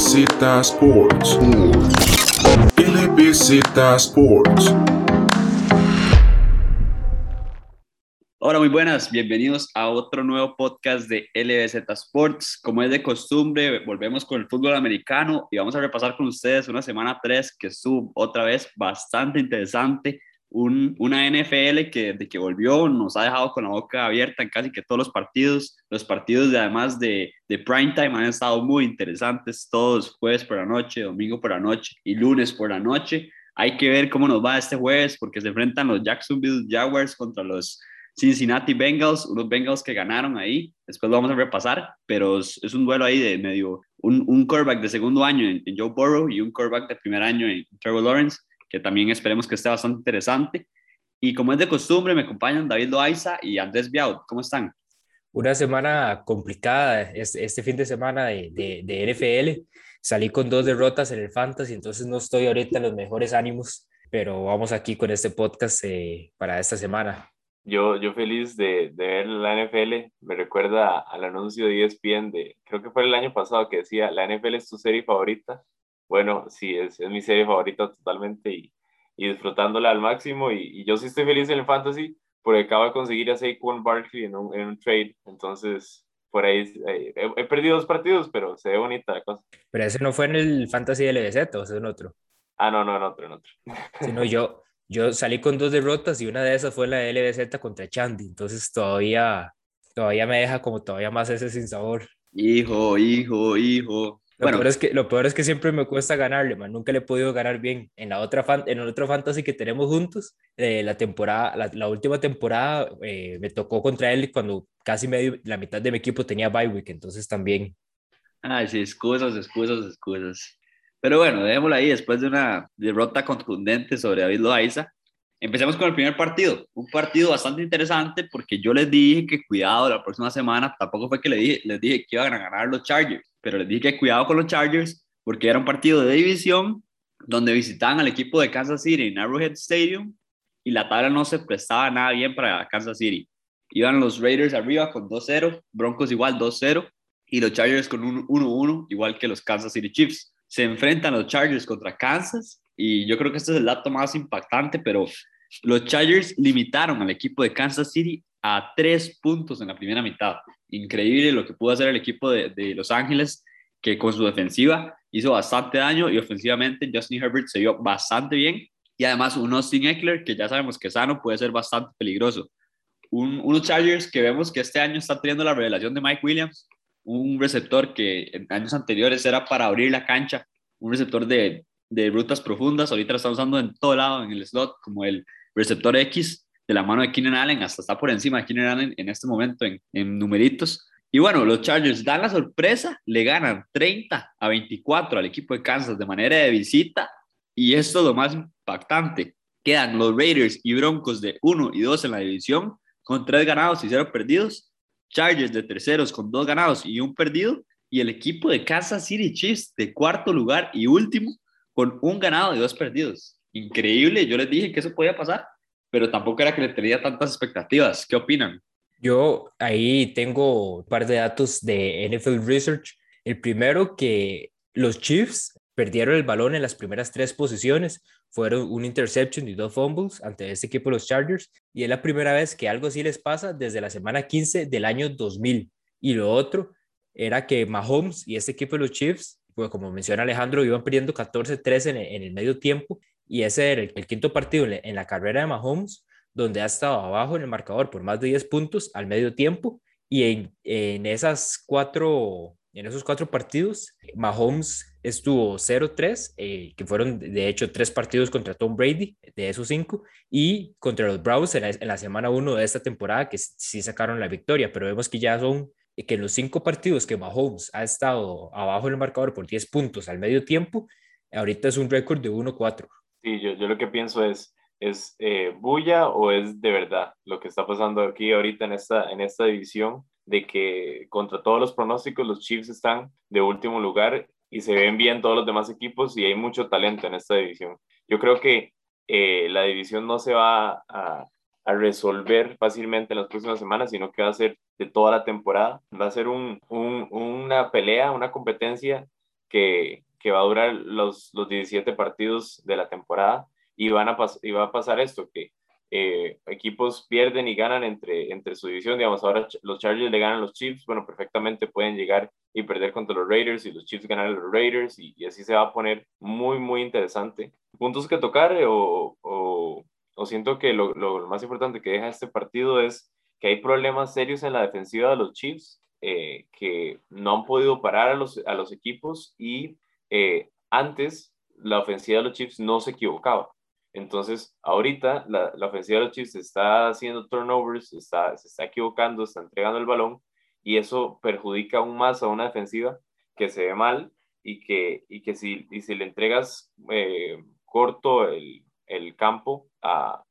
LBZ Sports. LBZ Sports. Hola, muy buenas. Bienvenidos a otro nuevo podcast de LBZ Sports. Como es de costumbre, volvemos con el fútbol americano y vamos a repasar con ustedes una semana 3 que estuvo otra vez bastante interesante una NFL que desde que volvió nos ha dejado con la boca abierta en casi que todos los partidos. Los partidos, de, además de, de prime time, han estado muy interesantes todos, jueves por la noche, domingo por la noche y lunes por la noche. Hay que ver cómo nos va este jueves porque se enfrentan los Jacksonville Jaguars contra los Cincinnati Bengals, unos Bengals que ganaron ahí. Después lo vamos a repasar, pero es, un duelo ahí de medio, un, un quarterback de segundo año en, en Joe Burrow y un quarterback de primer año en Trevor Lawrence que también esperemos que esté bastante interesante. Y como es de costumbre, me acompañan David Loaiza y Andrés Biaud. ¿Cómo están? Una semana complicada este, fin de semana de, de, NFL. Salí con dos derrotas en el Fantasy, entonces no estoy ahorita en los mejores ánimos, pero vamos aquí con este podcast eh, para esta semana. Yo, yo feliz de, de, ver la NFL, me recuerda al anuncio de ESPN de, creo que fue el año pasado que decía, la NFL es tu serie favorita, bueno, sí, es, es mi serie favorita totalmente y, y disfrutándola al máximo. Y, y, yo sí estoy feliz en el fantasy porque acabo de conseguir a Saquon Barkley en un, en un trade. Entonces, por ahí eh, he, perdido dos partidos, pero se ve bonita la cosa. Pero ese no fue en el fantasy LBZ o ese es en otro. Ah, no, no, en otro, en otro. Sino yo, yo salí con dos derrotas y una de esas fue la LBZ contra Chandy. Entonces todavía, todavía me deja como todavía más ese sin sabor. Hijo, hijo, hijo. Lo, bueno, peor es que, lo peor es que siempre me cuesta ganarle, man. Nunca le he podido ganar bien. En la otra fan, en el otro fantasy que tenemos juntos, eh, la temporada, la, la última temporada eh, me tocó contra él cuando casi medio, la mitad de mi equipo tenía bye week, entonces también. Ay, sí, excusas, excusas, excusas. Pero bueno, dejémoslo ahí después de una derrota contundente sobre David Loaiza. Empecemos con el primer partido, un partido bastante interesante porque yo les dije que cuidado la próxima semana, tampoco fue que les dije, les dije que iban a ganar los Chargers, pero les dije que cuidado con los Chargers porque era un partido de división donde visitaban al equipo de Kansas City en Arrowhead Stadium y la tabla no se prestaba nada bien para Kansas City. Iban los Raiders arriba con 2-0, Broncos igual 2-0 y los Chargers con un 1-1 igual que los Kansas City Chiefs. Se enfrentan los Chargers contra Kansas y yo creo que este es el dato más impactante, pero los Chargers limitaron al equipo de Kansas City a tres puntos en la primera mitad. Increíble lo que pudo hacer el equipo de, Los Ángeles, que con su defensiva hizo bastante daño y ofensivamente Justin Herbert se vio bastante bien. Y además un Austin Eckler, que ya sabemos que sano, puede ser bastante peligroso. Un, unos Chargers que vemos que este año está teniendo la revelación de Mike Williams, un receptor que en años anteriores era para abrir la cancha, un receptor de de rutas profundas. Ahorita lo están usando en todo lado, en el slot, como el receptor X de la mano de Keenan Allen, hasta está por encima de Keenan Allen en este momento en, en numeritos. Y bueno, los Chargers dan la sorpresa, le ganan 30 a 24 al equipo de Kansas de manera de visita. Y esto es lo más impactante. Quedan los Raiders y Broncos de 1 y 2 en la división, con 3 ganados y 0 perdidos. Chargers de terceros con 2 ganados y 1 perdido. Y el equipo de Kansas City Chiefs de cuarto lugar y último con un ganado y dos perdidos. Increíble, yo les dije que eso podía pasar, pero tampoco era que le tenía tantas expectativas. ¿Qué opinan? Yo ahí tengo un par de datos de NFL Research. El primero que los Chiefs perdieron el balón en las primeras tres posiciones, fueron un interception y dos fumbles ante este equipo los Chargers, y es la primera vez que algo así les pasa desde la semana 15 del año 2000. Y lo otro era que Mahomes y este equipo los Chiefs pues como menciona Alejandro, iban perdiendo 14-3 en, en, el medio tiempo y ese era el, quinto partido en, la carrera de Mahomes, donde ha estado abajo en el marcador por más de 10 puntos al medio tiempo y en, en esas cuatro, en esos cuatro partidos, Mahomes estuvo 0-3, eh, que fueron de hecho tres partidos contra Tom Brady, de esos cinco, y contra los Browns en la, semana 1 de esta temporada, que sí sacaron la victoria, pero vemos que ya son que en los cinco partidos que Mahomes ha estado abajo en el marcador por 10 puntos al medio tiempo, ahorita es un récord de 1-4. Sí, yo, yo, lo que pienso es, ¿es eh, bulla o es de verdad lo que está pasando aquí ahorita en esta, en esta división? De que contra todos los pronósticos los Chiefs están de último lugar y se ven bien todos los demás equipos y hay mucho talento en esta división. Yo creo que eh, la división no se va a, a resolver fácilmente en las próximas semanas, sino que va a ser de toda la temporada. Va a ser un, un, una pelea, una competencia que, que va a durar los, los 17 partidos de la temporada y, van a y va a pasar esto, que eh, equipos pierden y ganan entre, entre su división, digamos, ahora los Chargers le ganan a los Chiefs, bueno, perfectamente pueden llegar y perder contra los Raiders y los Chiefs ganan a los Raiders y, y así se va a poner muy, muy interesante. Puntos que tocar o, o, o siento que lo, lo, más importante que deja este partido es que hay problemas serios en la defensiva de los Chiefs eh, que no han podido parar a los, a los equipos y eh, antes la ofensiva de los Chiefs no se equivocaba. Entonces, ahorita la, la ofensiva de los Chiefs está haciendo turnovers, está, se está equivocando, está entregando el balón y eso perjudica aún más a una defensiva que se ve mal y que, y que si, y si le entregas eh, corto el, el campo a,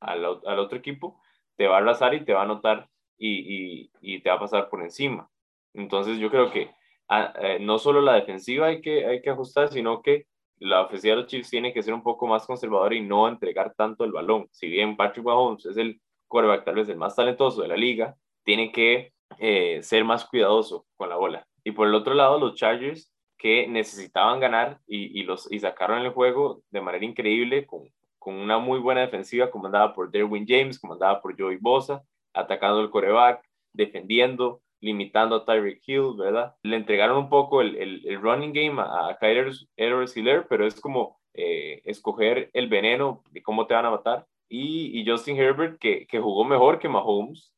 al, al, otro equipo, te va a arrasar y te va a anotar y, y, y te va a pasar por encima. Entonces yo creo que eh, no solo la defensiva hay que, hay que ajustar, sino que la ofensiva de los Chiefs tiene que ser un poco más conservadora y no entregar tanto el balón. Si bien Patrick Mahomes es el quarterback tal vez el más talentoso de la liga, tiene que eh, ser más cuidadoso con la bola. Y por el otro lado, los Chargers que necesitaban ganar y, y los, y sacaron el juego de manera increíble con, con una muy buena defensiva comandada por Derwin James, comandada por Joey Bosa, atacando el coreback, defendiendo, limitando a Tyreek Hill, ¿verdad? Le entregaron un poco el, el, el running game a, Kyler Hiller, pero es como eh, escoger el veneno de cómo te van a matar. Y, y Justin Herbert, que, que, jugó mejor que Mahomes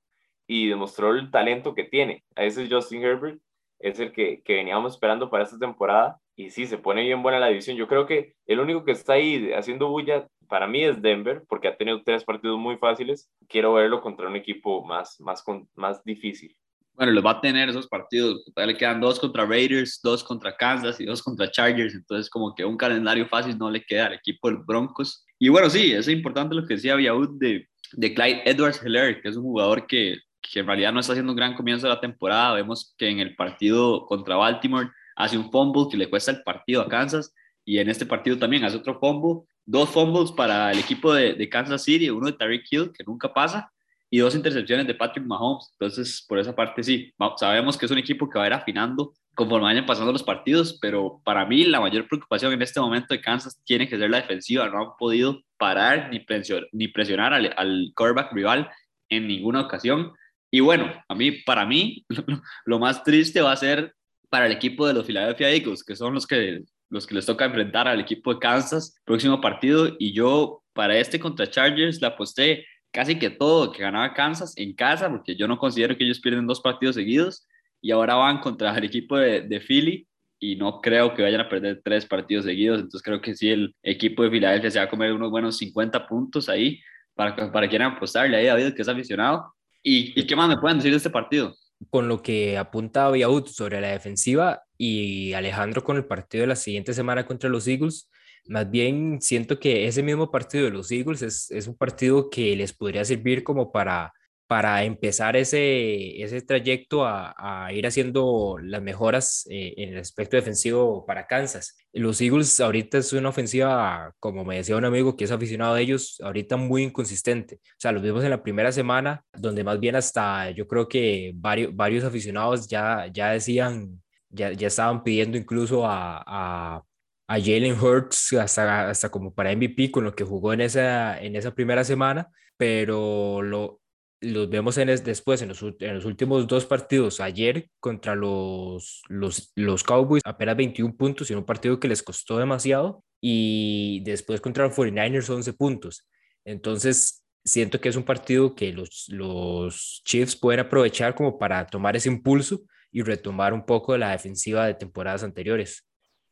y demostró el talento que tiene. A ese Justin Herbert es el que, que veníamos esperando para esta temporada. Y sí, se pone bien buena la división. Yo creo que el único que está ahí haciendo bulla para mí es Denver, porque ha tenido tres partidos muy fáciles. Quiero verlo contra un equipo más, más, más difícil. Bueno, los va a tener esos partidos. Le quedan dos contra Raiders, dos contra Kansas y dos contra Chargers. Entonces, como que un calendario fácil no le queda al equipo de los Broncos. Y bueno, sí, es importante lo que decía Viaud de, de Clyde Edwards Heller, que es un jugador que, que en realidad no está haciendo un gran comienzo de la temporada. Vemos que en el partido contra Baltimore hace un fumble que le cuesta el partido a Kansas. Y en este partido también hace otro fumble. Dos fumbles para el equipo de, de Kansas City, uno de Tariq Hill, que nunca pasa y dos intercepciones de Patrick Mahomes. Entonces, por esa parte sí, sabemos que es un equipo que va a ir afinando conforme vayan pasando los partidos, pero para mí la mayor preocupación en este momento de Kansas tiene que ser la defensiva. No han podido parar ni presionar, ni presionar al, al quarterback rival en ninguna ocasión. Y bueno, a mí, para mí, lo más triste va a ser para el equipo de los Philadelphia Eagles, que son los que, los que les toca enfrentar al equipo de Kansas próximo partido. Y yo, para este contra Chargers, la aposté casi que todo que ganaba Kansas en casa, porque yo no considero que ellos pierden dos partidos seguidos y ahora van contra el equipo de, Philly y no creo que vayan a perder tres partidos seguidos, entonces creo que sí el equipo de Filadelfia se va a comer unos buenos 50 puntos ahí para, para quieran apostarle ahí a David que es aficionado. ¿Y, ¿Y qué más me pueden decir de este partido? Con lo que apunta Viaud sobre la defensiva y Alejandro con el partido de la siguiente semana contra los Eagles, más bien siento que ese mismo partido de los Eagles es, es un partido que les podría servir como para, para empezar ese, ese trayecto a, a ir haciendo las mejoras eh, en el aspecto defensivo para Kansas. Los Eagles ahorita es una ofensiva, como me decía un amigo que es aficionado a ellos, ahorita muy inconsistente. O sea, los vimos en la primera semana, donde más bien hasta yo creo que varios, varios aficionados ya, ya decían, ya, ya estaban pidiendo incluso a, a a Jalen Hurts hasta, hasta como para MVP con lo que jugó en esa, en esa primera semana, pero lo, los vemos en después en los, en los, últimos dos partidos, ayer contra los, los, los Cowboys, apenas 21 puntos en un partido que les costó demasiado, y después contra los 49ers 11 puntos. Entonces, siento que es un partido que los, los Chiefs pueden aprovechar como para tomar ese impulso y retomar un poco de la defensiva de temporadas anteriores.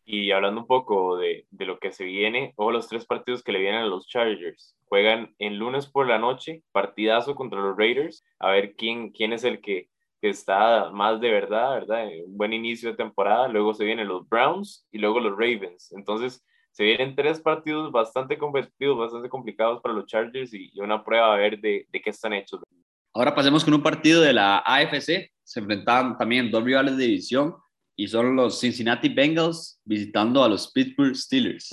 Y hablando un poco de, de, lo que se viene, o los tres partidos que le vienen a los Chargers. Juegan en lunes por la noche, partidazo contra los Raiders, a ver quién, quién es el que, que está más de verdad, ¿verdad? Un buen inicio de temporada. Luego se vienen los Browns y luego los Ravens. Entonces, se vienen tres partidos bastante competitivos, bastante complicados para los Chargers y, y una prueba a ver de, de qué están hechos. Ahora pasemos con un partido de la AFC. Se enfrentaban también dos rivales de división y son los Cincinnati Bengals visitando a los Pittsburgh Steelers.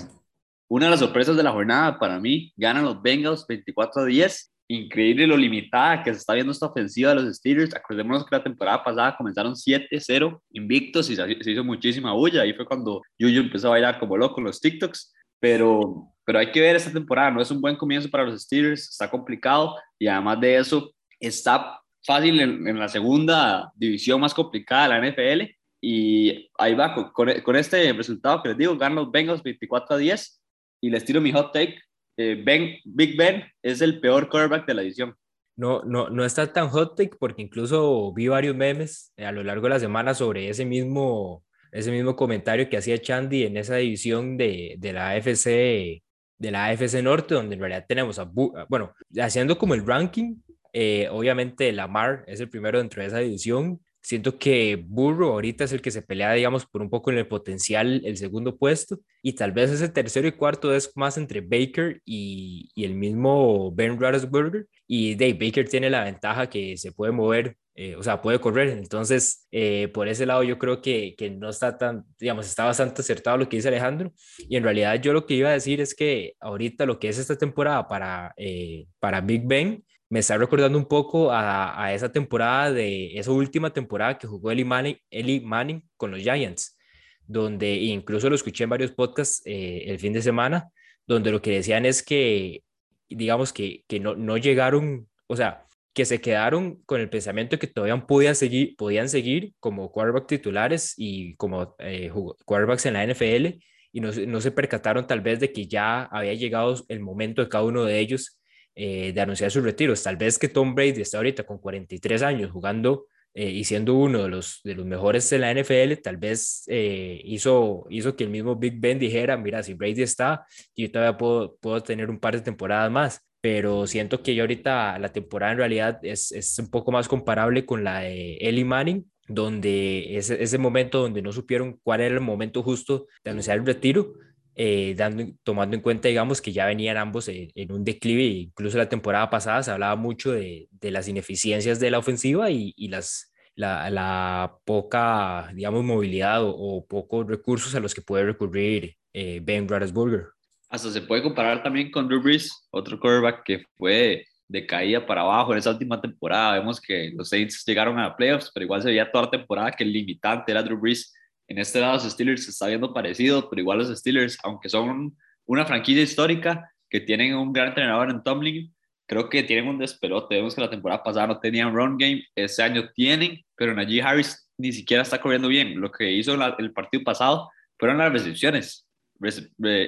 Una de las sorpresas de la jornada para mí, ganan los Bengals 24 a 10 increíble lo limitada que se está viendo esta ofensiva de los Steelers. Acordémonos que la temporada pasada comenzaron 7-0 invictos y se hizo muchísima bulla. Ahí fue cuando Yuyu empezó a bailar como loco en los TikToks. Pero, pero hay que ver esta temporada. No es un buen comienzo para los Steelers. Está complicado y además de eso está fácil en, la segunda división más complicada de la NFL. Y ahí va, con, con este resultado que les digo, ganan los Bengals 24 a 10 y les tiro mi hot take eh, ben, Big Ben es el peor quarterback de la edición. No, no, no está tan hot take porque incluso vi varios memes a lo largo de la semana sobre ese mismo, ese mismo comentario que hacía Chandy en esa división de, de la AFC de la AFC Norte, donde en realidad tenemos a, bueno, haciendo como el ranking, eh, obviamente Lamar es el primero dentro de esa división, Siento que Burro ahorita es el que se pelea, digamos, por un poco en el potencial, el segundo puesto, y tal vez ese tercero y cuarto es más entre Baker y, y el mismo Ben Roethlisberger, y Dave Baker tiene la ventaja que se puede mover, eh, o sea, puede correr, entonces eh, por ese lado yo creo que, que no está tan, digamos, está bastante acertado lo que dice Alejandro, y en realidad yo lo que iba a decir es que ahorita lo que es esta temporada para, eh, para Big Ben, me está recordando un poco a, esa temporada de esa última temporada que jugó Eli Manning, Eli Manning con los Giants, donde incluso lo escuché en varios podcasts eh, el fin de semana, donde lo que decían es que, digamos que, que no, no llegaron, o sea, que se quedaron con el pensamiento que todavía podían seguir, podían seguir como quarterback titulares y como eh, quarterbacks en la NFL y no, no se percataron tal vez de que ya había llegado el momento de cada uno de ellos eh, de anunciar sus retiros. Tal vez que Tom Brady está ahorita con 43 años jugando eh, y siendo uno de los, de los mejores en la NFL, tal vez eh, hizo, hizo que el mismo Big Ben dijera, mira, si Brady está, yo todavía puedo, puedo tener un par de temporadas más. Pero siento que yo ahorita la temporada en realidad es, es un poco más comparable con la de Eli Manning, donde ese, ese momento donde no supieron cuál era el momento justo de anunciar el retiro, eh, dando, tomando en cuenta, digamos, que ya venían ambos en, un declive, incluso la temporada pasada se hablaba mucho de, de las ineficiencias de la ofensiva y, y las, la, la, poca, digamos, movilidad o, pocos recursos a los que puede recurrir eh, Ben Roethlisberger. Hasta se puede comparar también con Drew Brees, otro quarterback que fue de caída para abajo en esa última temporada. Vemos que los Saints llegaron a playoffs, pero igual se veía toda la temporada que el limitante era Drew Brees en este lado los Steelers se está viendo parecido, pero igual los Steelers, aunque son una franquicia histórica que tienen un gran entrenador en Tomlin, creo que tienen un despelote. Vemos que la temporada pasada no tenían run game, este año tienen, pero Najee Harris ni siquiera está corriendo bien. Lo que hizo el partido pasado fueron las recepciones.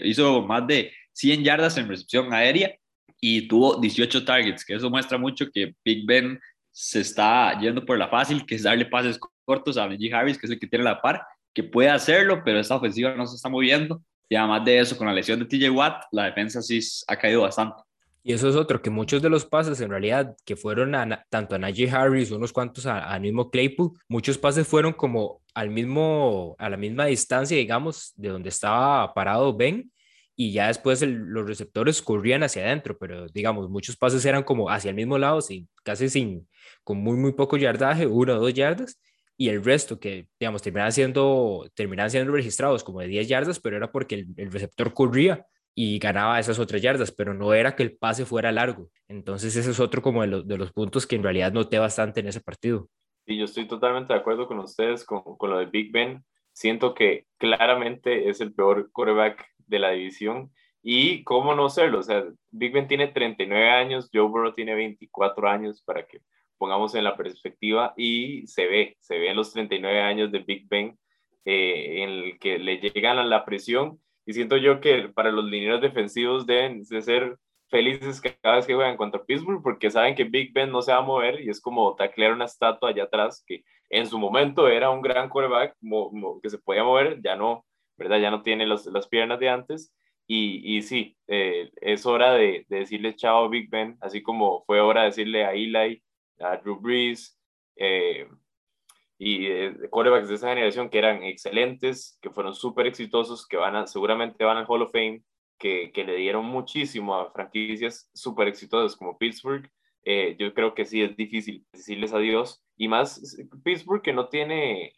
hizo más de 100 yardas en recepción aérea y tuvo 18 targets, que eso muestra mucho que Big Ben se está yendo por la fácil, que es darle pases cortos a Najee Harris, que es el que tiene la par, que puede hacerlo, pero esta ofensiva no se está moviendo. Y además de eso, con la lesión de TJ Watt, la defensa sí ha caído bastante. Y eso es otro, que muchos de los pases en realidad que fueron tanto a Najee Harris, unos cuantos al mismo Claypool, muchos pases fueron como al mismo, a la misma distancia, digamos, de donde estaba parado Ben, y ya después los receptores corrían hacia adentro, pero digamos, muchos pases eran como hacia el mismo lado, sin, casi sin, con muy, muy poco yardaje, uno o dos yardas, y el resto que, digamos, terminan siendo, terminan siendo registrados como de 10 yardas, pero era porque el, receptor corría y ganaba esas otras yardas, pero no era que el pase fuera largo. Entonces ese es otro como de, de los puntos que en realidad noté bastante en ese partido. Y yo estoy totalmente de acuerdo con ustedes con, con lo de Big Ben. Siento que claramente es el peor quarterback de la división. Y cómo no serlo, o sea, Big Ben tiene 39 años, Joe Burrow tiene 24 años para que pongamos en la perspectiva, y se ve, se ve en los 39 años de Big Ben, eh, en el que le llegan a la presión, y siento yo que para los lineros defensivos deben de ser felices cada vez que juegan contra Pittsburgh, porque saben que Big Ben no se va a mover, y es como taclear una estatua allá atrás, que en su momento era un gran quarterback que se podía mover, ya no, ¿verdad? Ya no tiene los, las piernas de antes, y, y sí, eh, es hora de, de, decirle chao a Big Ben, así como fue hora de decirle a Eli a Drew Brees, eh, y eh, quarterbacks de esa generación que eran excelentes, que fueron súper exitosos, que van a, seguramente van al Hall of Fame, que, que le dieron muchísimo a franquicias súper exitosas como Pittsburgh. Eh, yo creo que sí es difícil decirles adiós. Y más Pittsburgh que no tiene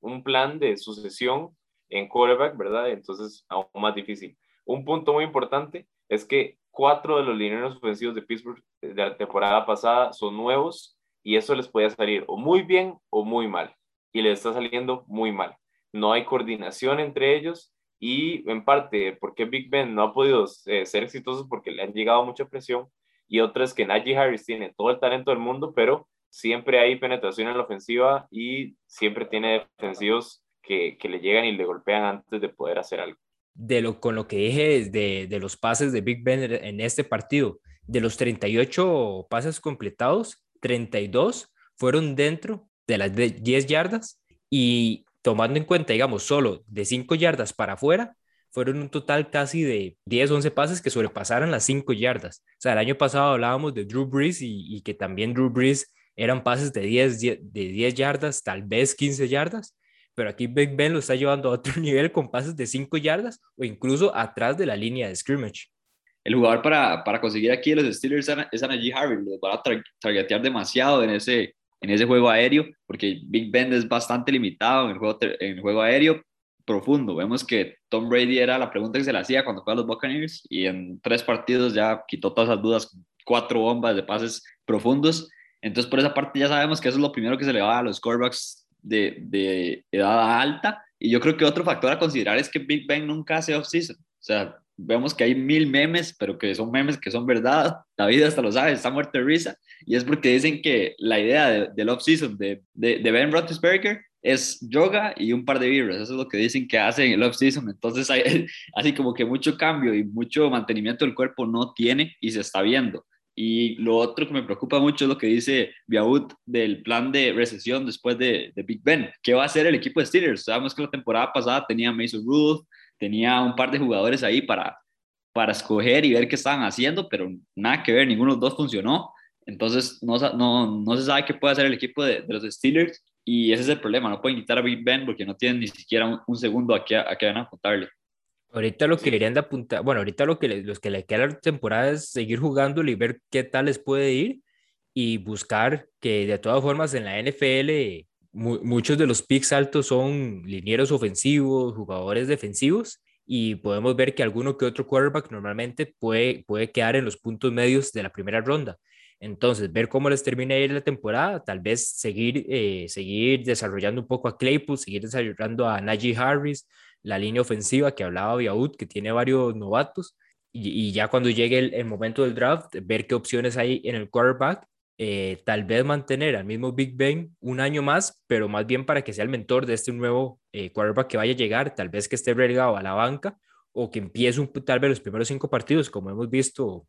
un plan de sucesión en quarterback, ¿verdad? Entonces, aún más difícil. Un punto muy importante es que cuatro de los lineros ofensivos de Pittsburgh de la temporada pasada son nuevos y eso les puede salir o muy bien o muy mal. Y les está saliendo muy mal. No hay coordinación entre ellos y en parte porque Big Ben no ha podido eh, ser exitoso porque le han llegado mucha presión y otra es que Najee Harris tiene todo el talento del mundo, pero siempre hay penetración en la ofensiva y siempre tiene defensivos que le llegan y le golpean antes de poder hacer algo. De lo, con lo que dije de, de los pases de Big Ben en este partido, de los 38 pases completados, 32 fueron dentro de las 10 yardas y tomando en cuenta, digamos, solo de 5 yardas para afuera, fueron un total casi de 10, 11 pases que sobrepasaron las 5 yardas. O sea, el año pasado hablábamos de Drew Brees y, y que también Drew Brees eran pases de 10, de 10 yardas, tal vez 15 yardas, pero aquí Big Ben lo está llevando a otro nivel con pases de 5 yardas o incluso atrás de la línea de scrimmage. El jugador para, para conseguir aquí los Steelers es a Najee Harris, lo van a targetear demasiado en ese, en ese juego aéreo, porque Big Ben es bastante limitado en el juego, en juego aéreo profundo. Vemos que Tom Brady era la pregunta que se le hacía cuando fue a los Buccaneers y en tres partidos ya quitó todas esas dudas, cuatro bombas de pases profundos entonces, por esa parte ya sabemos que eso es lo primero que se le va a los quarterbacks de, de edad alta. Y yo creo que otro factor a considerar es que Big Ben nunca hace off-season. O sea, vemos que hay mil memes, pero que son memes que son verdad. David hasta lo sabe, está muerto de risa. Y es porque dicen que la idea del off-season de, de, de, Ben Roethlisberger es yoga y un par de vibras. Eso es lo que dicen que hace en el off-season. Entonces, hay, así como que mucho cambio y mucho mantenimiento del cuerpo no tiene y se está viendo. Y lo otro que me preocupa mucho es lo que dice Biaud del plan de recesión después de, de, Big Ben. ¿Qué va a hacer el equipo de Steelers? Sabemos que la temporada pasada tenía Mason Rudolph, tenía un par de jugadores ahí para, para escoger y ver qué estaban haciendo, pero nada que ver, ninguno de los dos funcionó. Entonces no, no, no se sabe qué puede hacer el equipo de, los Steelers y ese es el problema. No pueden quitar a Big Ben porque no tienen ni siquiera un, un segundo a qué, a qué van a apuntarle. Ahorita lo que deberían de apuntar, bueno, ahorita lo que los que le queda la temporada es seguir jugándole y ver qué tal les puede ir y buscar que de todas formas en la NFL muchos de los picks altos son linieros ofensivos, jugadores defensivos y podemos ver que alguno que otro quarterback normalmente puede, puede quedar en los puntos medios de la primera ronda. Entonces, ver cómo les termina ir la temporada, tal vez seguir, eh, seguir desarrollando un poco a Claypool, seguir desarrollando a Najee Harris, la línea ofensiva que hablaba Biaud, que tiene varios novatos, y, ya cuando llegue el, momento del draft, ver qué opciones hay en el quarterback, eh, tal vez mantener al mismo Big Ben un año más, pero más bien para que sea el mentor de este nuevo eh, quarterback que vaya a llegar, tal vez que esté relegado a la banca o que empiece un, tal vez los primeros cinco partidos, como hemos visto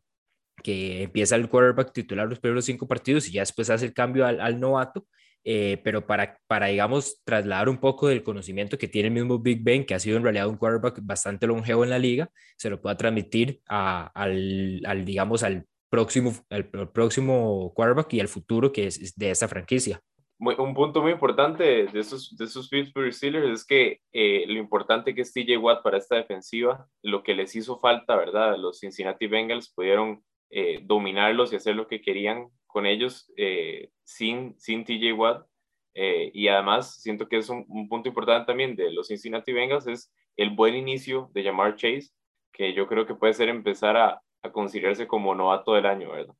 que empieza el quarterback titular los primeros cinco partidos y ya después hace el cambio al, al novato eh, pero para, para, digamos, trasladar un poco del conocimiento que tiene el mismo Big Ben, que ha sido en realidad un quarterback bastante longevo en la liga, se lo pueda transmitir a, al, al, digamos, al próximo, al, próximo quarterback y al futuro que es de esa franquicia. un punto muy importante de esos, de esos Pittsburgh Steelers es que eh, lo importante que es TJ Watt para esta defensiva, lo que les hizo falta, ¿verdad? Los Cincinnati Bengals pudieron eh, dominarlos y hacer lo que querían con ellos eh, sin, sin TJ Watt. Eh, y además siento que es un, punto importante también de los Cincinnati Bengals es el buen inicio de llamar Chase, que yo creo que puede ser empezar a, a considerarse como novato del año, ¿verdad?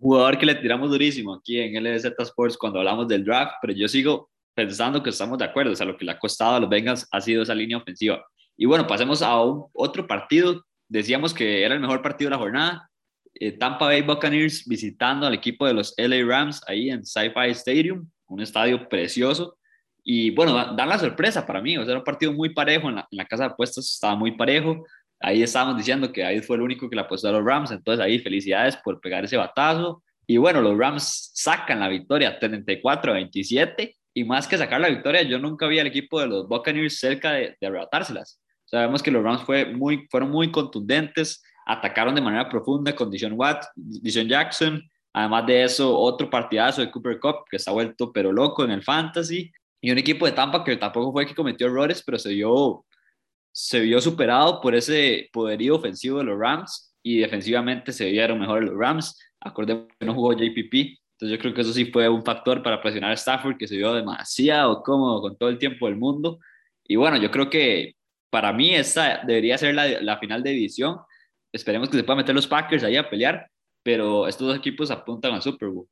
Jugador que le tiramos durísimo aquí en LZ Sports cuando hablamos del draft, pero yo sigo pensando que estamos de acuerdo, o sea, lo que le ha costado a los Bengals ha sido esa línea ofensiva. Y bueno, pasemos a un, otro partido. Decíamos que era el mejor partido de la jornada. Eh, Tampa Bay Buccaneers visitando al equipo de los LA Rams ahí en SoFi Stadium, un estadio precioso. Y bueno, dan la sorpresa para mí, o sea, era un partido muy parejo, en la, casa de apuestas estaba muy parejo. Ahí estábamos diciendo que ahí fue el único que le apostó a los Rams, entonces ahí felicidades por pegar ese batazo. Y bueno, los Rams sacan la victoria 34 a 27. Y más que sacar la victoria, yo nunca vi al equipo de los Buccaneers cerca de, de arrebatárselas. Sabemos que los Rams fue muy, fueron muy contundentes, atacaron de manera profunda con Dishon Watt, Dishon Jackson, además de eso otro partidazo de Cooper Cup que está vuelto pero loco en el fantasy y un equipo de Tampa que tampoco fue que cometió errores pero se vio se vio superado por ese poderío ofensivo de los Rams y defensivamente se vieron mejor los Rams. Acordemos que no jugó JPP entonces yo creo que eso sí fue un factor para presionar a Stafford que se vio demasiado cómodo con todo el tiempo del mundo. Y bueno yo creo que para mí esta debería ser la, la final de división esperemos que se puedan meter los Packers ahí a pelear, pero estos dos equipos apuntan al Super Bowl.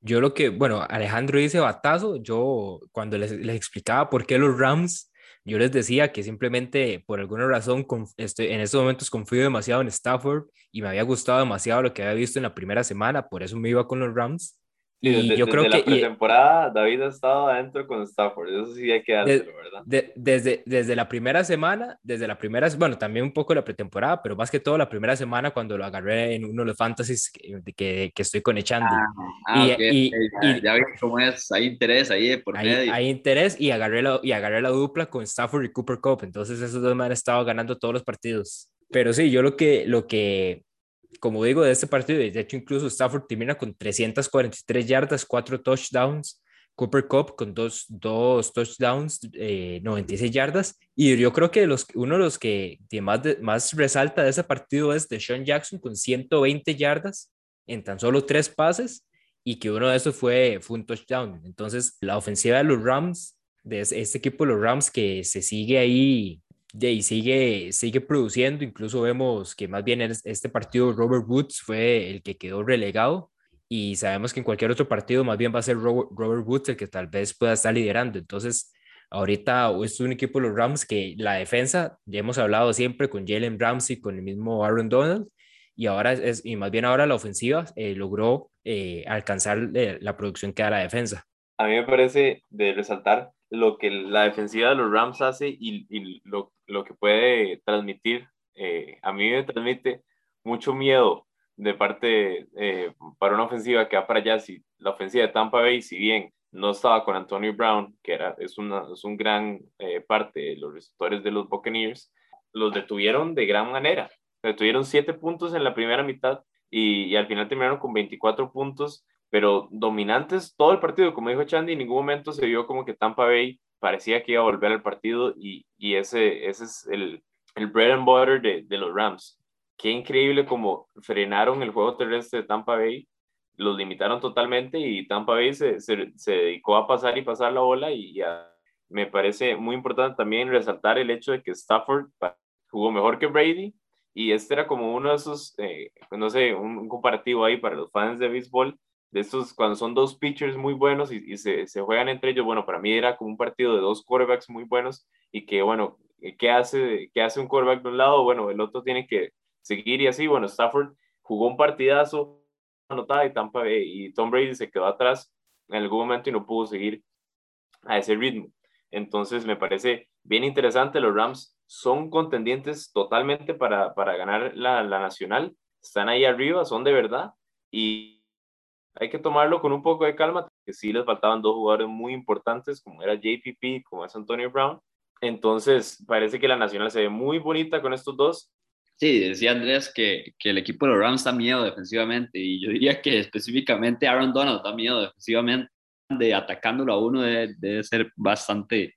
Yo lo que, bueno, Alejandro dice batazo, yo cuando les, les explicaba por qué los Rams, yo les decía que simplemente por alguna razón estoy, en estos momentos confío demasiado en Stafford y me había gustado demasiado lo que había visto en la primera semana, por eso me iba con los Rams. Y desde, yo creo la pretemporada David ha estado adentro con Stafford, eso sí hay que dárselo, ¿verdad? desde, desde la primera semana, desde la primera, bueno, también un poco la pretemporada, pero más que todo la primera semana cuando lo agarré en uno de los fantasies que, que, estoy con Echandi. Ah, y, y, y, ya, cómo es, hay interés ahí por hay, medio. Hay interés y agarré, la, y agarré la dupla con Stafford y Cooper Cup, entonces esos dos me han estado ganando todos los partidos. Pero sí, yo lo que, lo que como digo, de este partido, de hecho incluso Stafford termina con 343 yardas, 4 touchdowns, Cooper Cup con dos, dos touchdowns, 96 eh, yardas, y yo creo que los, uno de los que más, más resalta de ese partido es de Sean Jackson con 120 yardas en tan solo tres pases, y que uno de esos fue, fue un touchdown. Entonces, la ofensiva de los Rams, de este equipo de los Rams que se sigue ahí y sigue, sigue produciendo, incluso vemos que más bien en este partido Robert Woods fue el que quedó relegado y sabemos que en cualquier otro partido más bien va a ser Robert, Woods el que tal vez pueda estar liderando. Entonces, ahorita es un equipo de los Rams que la defensa, ya hemos hablado siempre con Jalen Ramsey, con el mismo Aaron Donald, y ahora es, y más bien ahora la ofensiva eh, logró eh, alcanzar eh, la producción que da la defensa. A mí me parece de resaltar lo que la defensiva de los Rams hace y, lo, lo, que puede transmitir. Eh, a mí me transmite mucho miedo de parte eh, para una ofensiva que va para allá. Si la ofensiva de Tampa Bay, si bien no estaba con Antonio Brown, que era, es, una, es un gran eh, parte de los receptores de los Buccaneers, los detuvieron de gran manera. Detuvieron siete puntos en la primera mitad y, y al final terminaron con 24 puntos pero dominantes todo el partido, como dijo Chandy, en ningún momento se vio como que Tampa Bay parecía que iba a volver al partido y, y ese, ese es el, el bread and butter de, de, los Rams. Qué increíble como frenaron el juego terrestre de Tampa Bay, los limitaron totalmente y Tampa Bay se, se, se dedicó a pasar y pasar la bola y me parece muy importante también resaltar el hecho de que Stafford jugó mejor que Brady y este era como uno de esos, eh, no sé, un, un comparativo ahí para los fans de béisbol de estos, cuando son dos pitchers muy buenos y, se, se, juegan entre ellos, bueno, para mí era como un partido de dos quarterbacks muy buenos y que, bueno, ¿qué hace, qué hace un quarterback de un lado? Bueno, el otro tiene que seguir y así, bueno, Stafford jugó un partidazo, anotada y Tampa y Tom Brady se quedó atrás en algún momento y no pudo seguir a ese ritmo. Entonces me parece bien interesante, los Rams son contendientes totalmente para, para ganar la, la nacional, están ahí arriba, son de verdad y hay que tomarlo con un poco de calma, que sí les faltaban dos jugadores muy importantes, como era JPP, como es Antonio Brown. Entonces, parece que la Nacional se ve muy bonita con estos dos. Sí, decía Andrés que, que el equipo de los Rams da miedo defensivamente, y yo diría que específicamente Aaron Donald da miedo defensivamente, de atacándolo a uno debe, ser bastante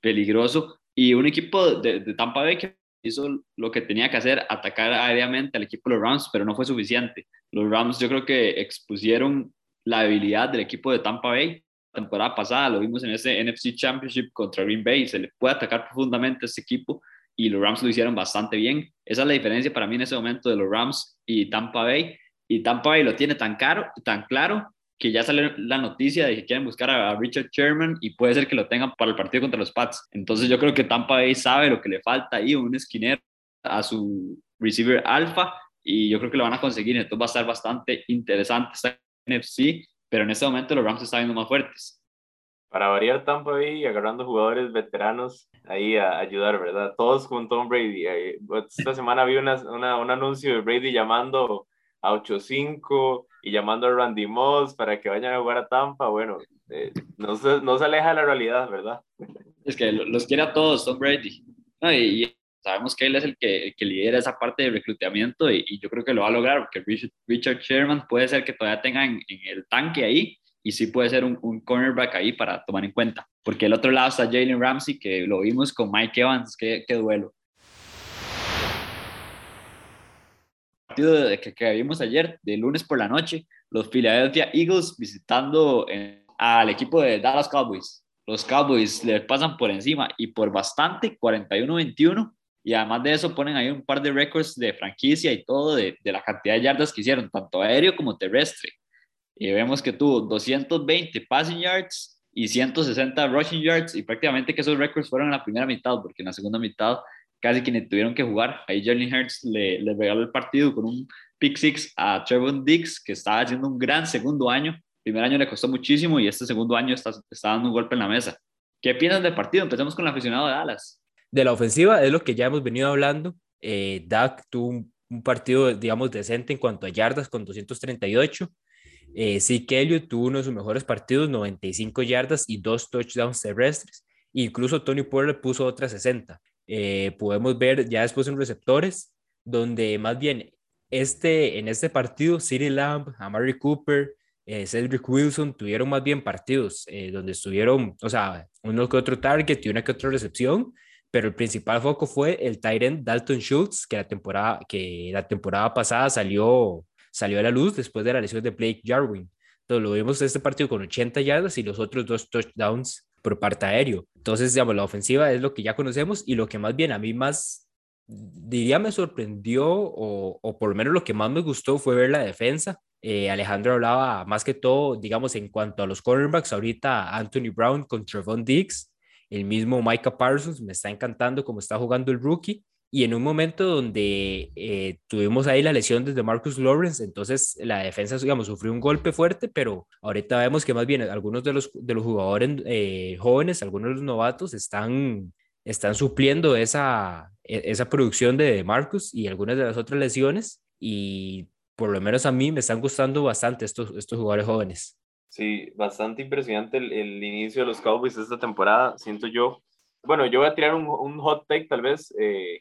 peligroso. Y un equipo de, de Tampa Bay que hizo lo que tenía que hacer, atacar aéreamente al equipo de los Rams, pero no fue suficiente. Los Rams yo creo que expusieron la debilidad del equipo de Tampa Bay. La temporada pasada lo vimos en ese NFC Championship contra Green Bay, se le puede atacar profundamente a este equipo y los Rams lo hicieron bastante bien. Esa es la diferencia para mí en ese momento de los Rams y Tampa Bay. Y Tampa Bay lo tiene tan, caro, tan claro que ya sale la noticia de que quieren buscar a Richard Sherman y puede ser que lo tengan para el partido contra los Pats. Entonces yo creo que Tampa Bay sabe lo que le falta ahí, un esquinero a su receiver alfa y yo creo que lo van a conseguir. Entonces va a estar bastante interesante esta NFC, pero en este momento los Rams están viendo más fuertes. Para variar Tampa Bay agarrando jugadores veteranos ahí a ayudar, ¿verdad? Todos con Tom Brady. Esta semana vi un anuncio de Brady llamando a 8-5 y llamando a Randy Moss para que vayan a jugar a Tampa, bueno, eh, no, se, no se aleja de la realidad, ¿verdad? Es que los quiere a todos, Tom Brady. y, sabemos que él es el que, que lidera esa parte de reclutamiento y, yo creo que lo va a lograr porque Richard, Sherman puede ser que todavía tenga en, el tanque ahí y sí puede ser un, un, cornerback ahí para tomar en cuenta. Porque el otro lado está Jalen Ramsey, que lo vimos con Mike Evans, qué, qué duelo. Partido que, que vimos ayer, de lunes por la noche, los Philadelphia Eagles visitando eh, al equipo de Dallas Cowboys. Los Cowboys le pasan por encima y por bastante, 41-21. Y además de eso ponen ahí un par de récords de franquicia y todo de, de la cantidad de yardas que hicieron, tanto aéreo como terrestre. Y vemos que tuvo 220 passing yards y 160 rushing yards y prácticamente que esos récords fueron en la primera mitad, porque en la segunda mitad casi que ni tuvieron que jugar. Ahí Jalen Hurts le, le regaló el partido con un pick six a Trevor Diggs, que estaba haciendo un gran segundo año. El primer año le costó muchísimo y este segundo año está, está dando un golpe en la mesa. ¿Qué piensan del partido? Empecemos con el aficionado de Dallas. De la ofensiva es lo que ya hemos venido hablando. Eh, Dak tuvo un, un, partido, digamos, decente en cuanto a yardas con 238. Eh, Zeke Elliott tuvo uno de sus mejores partidos, 95 yardas y dos touchdowns terrestres. Incluso Tony Pollard puso otras 60. Eh, podemos ver ya después en receptores, donde más bien este, en este partido, City Lamb, Amari Cooper, eh, Cedric Wilson tuvieron más bien partidos eh, donde estuvieron, o sea, uno que otro target y una que otra recepción, pero el principal foco fue el Tyrant Dalton Schultz, que la temporada, que la temporada pasada salió, salió a la luz después de la lesión de Blake Jarwin. Entonces lo vimos este partido con 80 yardas y los otros dos touchdowns por parte aéreo. Entonces, digamos, la ofensiva es lo que ya conocemos y lo que más bien a mí más, diría, me sorprendió o, o por lo menos lo que más me gustó fue ver la defensa. Eh, Alejandro hablaba más que todo, digamos, en cuanto a los cornerbacks, ahorita Anthony Brown con Trevon Diggs, el mismo Micah Parsons, me está encantando cómo está jugando el rookie. Y en un momento donde eh, tuvimos ahí la lesión desde Marcus Lawrence, entonces la defensa, digamos, sufrió un golpe fuerte, pero ahorita vemos que más bien algunos de los, de los jugadores eh, jóvenes, algunos de los novatos, están, están supliendo esa, esa producción de Marcus y algunas de las otras lesiones. Y por lo menos a mí me están gustando bastante estos, estos jugadores jóvenes. Sí, bastante impresionante el, el inicio de los Cowboys esta temporada, siento yo. Bueno, yo voy a tirar un, un hot take tal vez. Eh,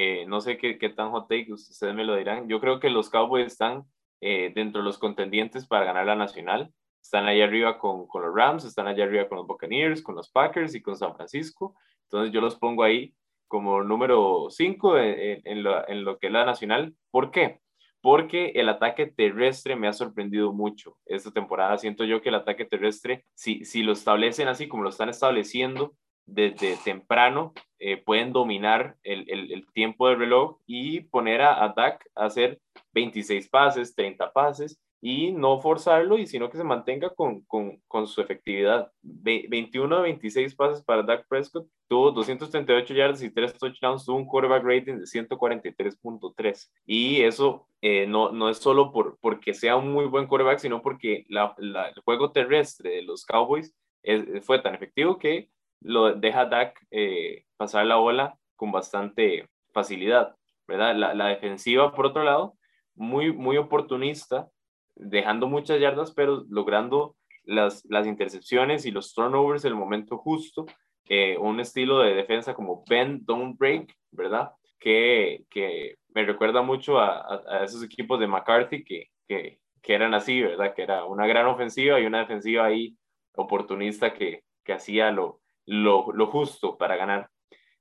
eh, no sé qué, tan hot take, ustedes me lo dirán. Yo creo que los Cowboys están eh, dentro de los contendientes para ganar la nacional. Están allá arriba con, con, los Rams, están allá arriba con los Buccaneers, con los Packers y con San Francisco. Entonces yo los pongo ahí como número 5 en, en, en, lo, que es la nacional. ¿Por qué? Porque el ataque terrestre me ha sorprendido mucho esta temporada. Siento yo que el ataque terrestre, si, si lo establecen así como lo están estableciendo, desde temprano eh, pueden dominar el, el, el, tiempo del reloj y poner a, Dak a hacer 26 pases, 30 pases y no forzarlo y sino que se mantenga con, con, con su efectividad. 21 de 26 pases para Dak Prescott, tuvo 238 yardas y 3 touchdowns, tuvo un quarterback rating de 143.3 y eso eh, no, no es solo por, porque sea un muy buen quarterback, sino porque la, la, el juego terrestre de los Cowboys es, fue tan efectivo que lo deja Dak eh, pasar la bola con bastante facilidad, ¿verdad? La, defensiva, por otro lado, muy, muy oportunista, dejando muchas yardas, pero logrando las, las intercepciones y los turnovers en el momento justo, eh, un estilo de defensa como bend, don't break, ¿verdad? Que, que me recuerda mucho a, a, a esos equipos de McCarthy que, que, que, eran así, ¿verdad? Que era una gran ofensiva y una defensiva ahí oportunista que, que hacía lo, lo, lo, justo para ganar.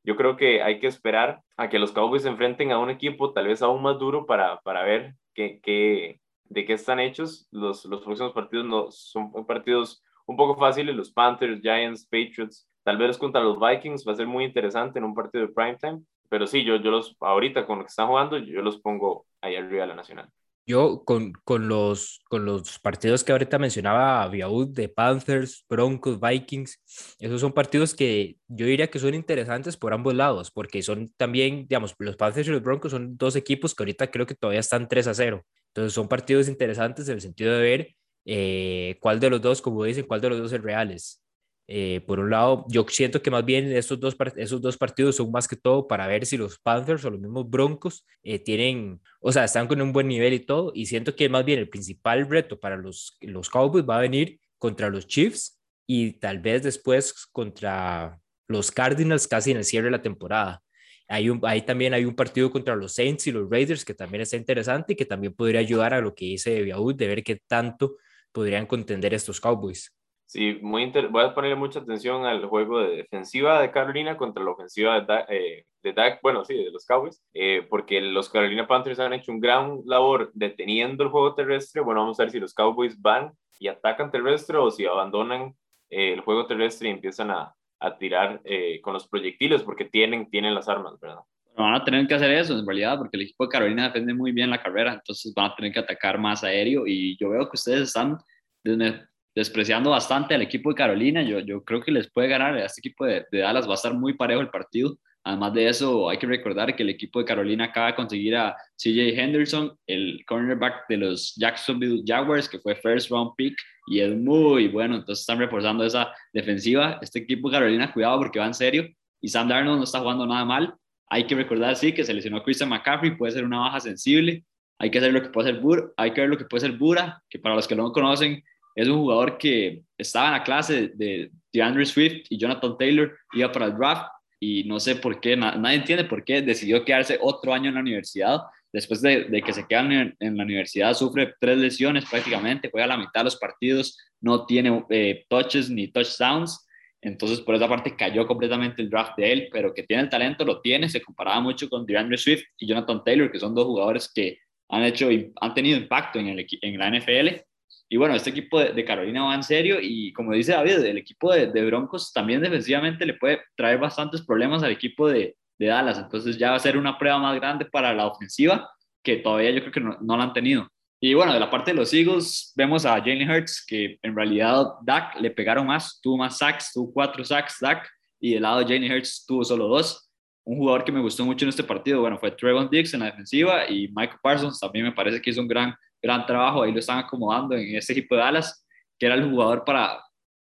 Yo creo que hay que esperar a que los Cowboys se enfrenten a un equipo tal vez aún más duro para, para ver qué, qué, de qué están hechos. Los, los próximos partidos no, son partidos un poco fáciles, los Panthers, Giants, Patriots, tal vez contra los Vikings va a ser muy interesante en un partido de primetime, pero sí, yo, yo los, ahorita con lo que están jugando, yo los pongo ahí arriba de la Nacional. Yo con, con, los, con los partidos que ahorita mencionaba Viaud de Panthers, Broncos, Vikings, esos son partidos que yo diría que son interesantes por ambos lados, porque son también, digamos, los Panthers y los Broncos son dos equipos que ahorita creo que todavía están 3 a 0. Entonces son partidos interesantes en el sentido de ver eh, cuál de los dos, como dicen, cuál de los dos es reales. Eh, por un lado, yo siento que más bien estos dos, esos dos partidos son más que todo para ver si los Panthers o los mismos Broncos eh, tienen, o sea, están con un buen nivel y todo, y siento que más bien el principal reto para los, los Cowboys va a venir contra los Chiefs y tal vez después contra los Cardinals casi en el cierre de la temporada. Hay ahí también hay un partido contra los Saints y los Raiders que también está interesante y que también podría ayudar a lo que dice Biaud de ver qué tanto podrían contender estos Cowboys. Sí, muy inter... voy a ponerle mucha atención al juego de defensiva de Carolina contra la ofensiva de Dak, eh, Dak bueno, sí, de los Cowboys, eh, porque los Carolina Panthers han hecho un gran labor deteniendo el juego terrestre. Bueno, vamos a ver si los Cowboys van y atacan terrestre o si abandonan eh, el juego terrestre y empiezan a, a tirar con los proyectiles, porque tienen, tienen las armas, ¿verdad? Van a tener que hacer eso en realidad, porque el equipo de Carolina defiende muy bien la carrera, entonces van a tener que atacar más aéreo y yo veo que ustedes están despreciando bastante al equipo de Carolina. Yo, yo creo que les puede ganar a este equipo de, de Dallas, va a estar muy parejo el partido. Además de eso, hay que recordar que el equipo de Carolina acaba de conseguir a CJ Henderson, el cornerback de los Jacksonville Jaguars, que fue first round pick y es muy bueno. Entonces están reforzando esa defensiva. Este equipo de Carolina, cuidado porque va en serio. Y Sam Darnold no está jugando nada mal. Hay que recordar, sí, que se lesionó Christian McCaffrey, puede ser una baja sensible. Hay que hacer lo que puede hacer Bura, hay que ver lo que puede ser Bura, que para los que no lo conocen, es un jugador que estaba en la clase de DeAndre Swift y Jonathan Taylor, iba para el draft y no sé por qué, nadie entiende por qué decidió quedarse otro año en la universidad. Después de, que se quedan en, la universidad, sufre tres lesiones prácticamente, juega la mitad de los partidos, no tiene eh, touches ni touchdowns. Entonces, por esa parte cayó completamente el draft de él, pero que tiene el talento, lo tiene. Se comparaba mucho con DeAndre Swift y Jonathan Taylor, que son dos jugadores que han, hecho, han tenido impacto en, el, en la NFL. Y bueno, este equipo de, Carolina va en serio y como dice David, el equipo de, Broncos también defensivamente le puede traer bastantes problemas al equipo de, Dallas. Entonces ya va a ser una prueba más grande para la ofensiva que todavía yo creo que no, no la han tenido. Y bueno, de la parte de los Eagles, vemos a Jalen Hurts, que en realidad Dak le pegaron más, tuvo más sacks, tuvo cuatro sacks Dak, y del lado de Jalen Hurts tuvo solo dos. Un jugador que me gustó mucho en este partido, bueno, fue Trevon Diggs en la defensiva y Michael Parsons también me parece que hizo un gran gran trabajo, ahí lo están acomodando en ese equipo de Dallas, que era el jugador para,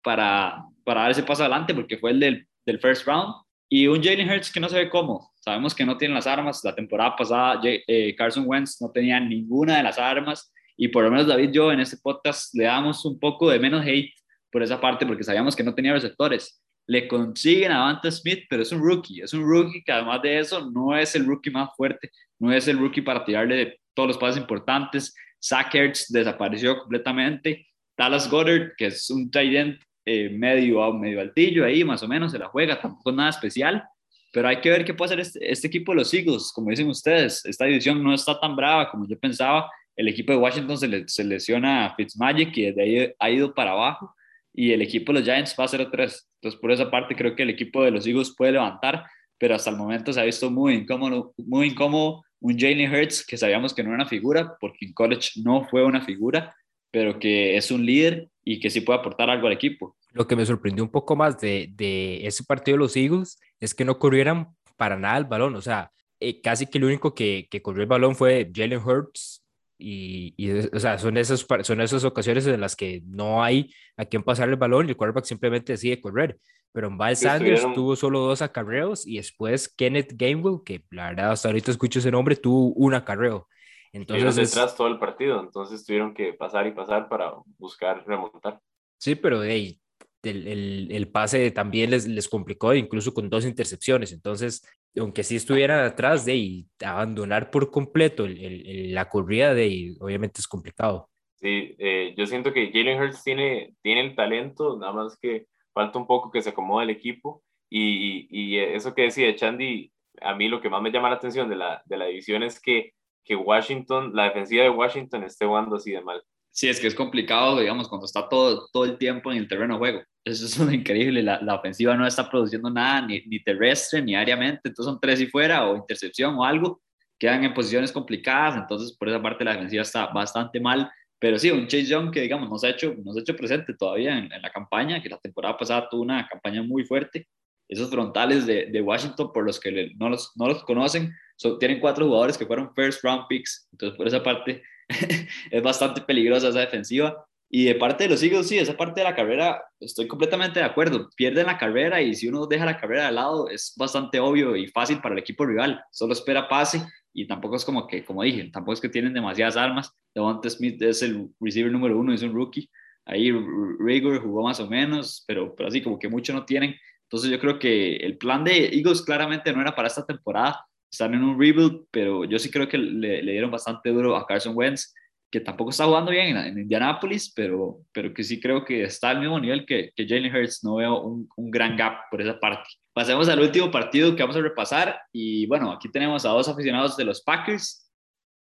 para, para dar ese paso adelante, porque fue el del, del first round. Y un Jalen Hurts que no se ve cómo. Sabemos que no tiene las armas. La temporada pasada eh, Carson Wentz no tenía ninguna de las armas. Y por lo menos David y yo en este podcast le damos un poco de menos hate por esa parte porque sabíamos que no tenía receptores. Le consiguen a Vanta Smith, pero es un rookie. Es un rookie que además de eso no es el rookie más fuerte. No es el rookie para tirarle todos los pases importantes. Zach desapareció completamente. Dallas Goddard, que es un tight end eh, medio, medio altillo ahí, más o menos, se la juega, tampoco nada especial. Pero hay que ver qué puede hacer este, este, equipo de los Eagles. Como dicen ustedes, esta división no está tan brava como yo pensaba. El equipo de Washington se, se lesiona a Fitzmagic y desde ahí ha ido para abajo. Y el equipo de los Giants va a 0-3. Entonces, por esa parte, creo que el equipo de los Eagles puede levantar. Pero hasta el momento se ha visto muy incómodo, muy incómodo un Jalen Hurts que sabíamos que no era una figura, porque en college no fue una figura, pero que es un líder y que sí puede aportar algo al equipo. Lo que me sorprendió un poco más de, de ese partido de los Eagles es que no corrieran para nada el balón, o sea, eh, casi que el único que, que corrió el balón fue Jalen Hurts y, y, o sea, son esas, son esas ocasiones en las que no hay a quien pasar el balón y el quarterback simplemente decide correr pero Miles Sanders tuvo solo dos acarreos y después Kenneth Gainwell, que la verdad hasta ahorita escucho ese nombre, tuvo un acarreo. Entonces detrás todo el partido, entonces tuvieron que pasar y pasar para buscar remontar. Sí, pero hey, el, el, pase también les, les complicó, incluso con dos intercepciones. Entonces, aunque sí estuvieran atrás de abandonar por completo el, la corrida de obviamente es complicado. Sí, eh, yo siento que Jalen Hurts tiene, tiene el talento, nada más que falta un poco que se acomode el equipo. Y, y, eso que decía Chandy, a mí lo que más me llama la atención de la, de la división es que, que Washington, la defensiva de Washington esté jugando así de mal. Sí, es que es complicado, digamos, cuando está todo, todo el tiempo en el terreno de juego. Eso es increíble. La, la ofensiva no está produciendo nada, ni, ni terrestre, ni aéreamente. Entonces son tres y fuera, o intercepción o algo. Quedan en posiciones complicadas. Entonces, por esa parte, la defensiva está bastante mal. Pero sí, un Chase Young que, digamos, nos ha hecho, nos ha hecho presente todavía en, la campaña, que la temporada pasada tuvo una campaña muy fuerte. Esos frontales de, de Washington, por los que no, los, no los conocen, tienen cuatro jugadores que fueron first round picks. Entonces, por esa parte, es bastante peligrosa esa defensiva. Y de parte de los Eagles, sí, esa parte de la carrera, estoy completamente de acuerdo. Pierden la carrera y si uno deja la carrera de lado, es bastante obvio y fácil para el equipo rival. Solo espera pase y tampoco es como que, como dije, tampoco es que tienen demasiadas armas. Devonta Smith es el receiver número uno, es un rookie. Ahí Rigor jugó más o menos, pero, pero así como que mucho no tienen. Entonces yo creo que el plan de Eagles claramente no era para esta temporada. Están en un rebuild, pero yo sí creo que le, le dieron bastante duro a Carson Wentz, que tampoco está jugando bien en, Indianapolis, pero, pero que sí creo que está al mismo nivel que, que Jalen Hurts. No veo un, un gran gap por esa parte. Pasemos al último partido que vamos a repasar y bueno, aquí tenemos a dos aficionados de los Packers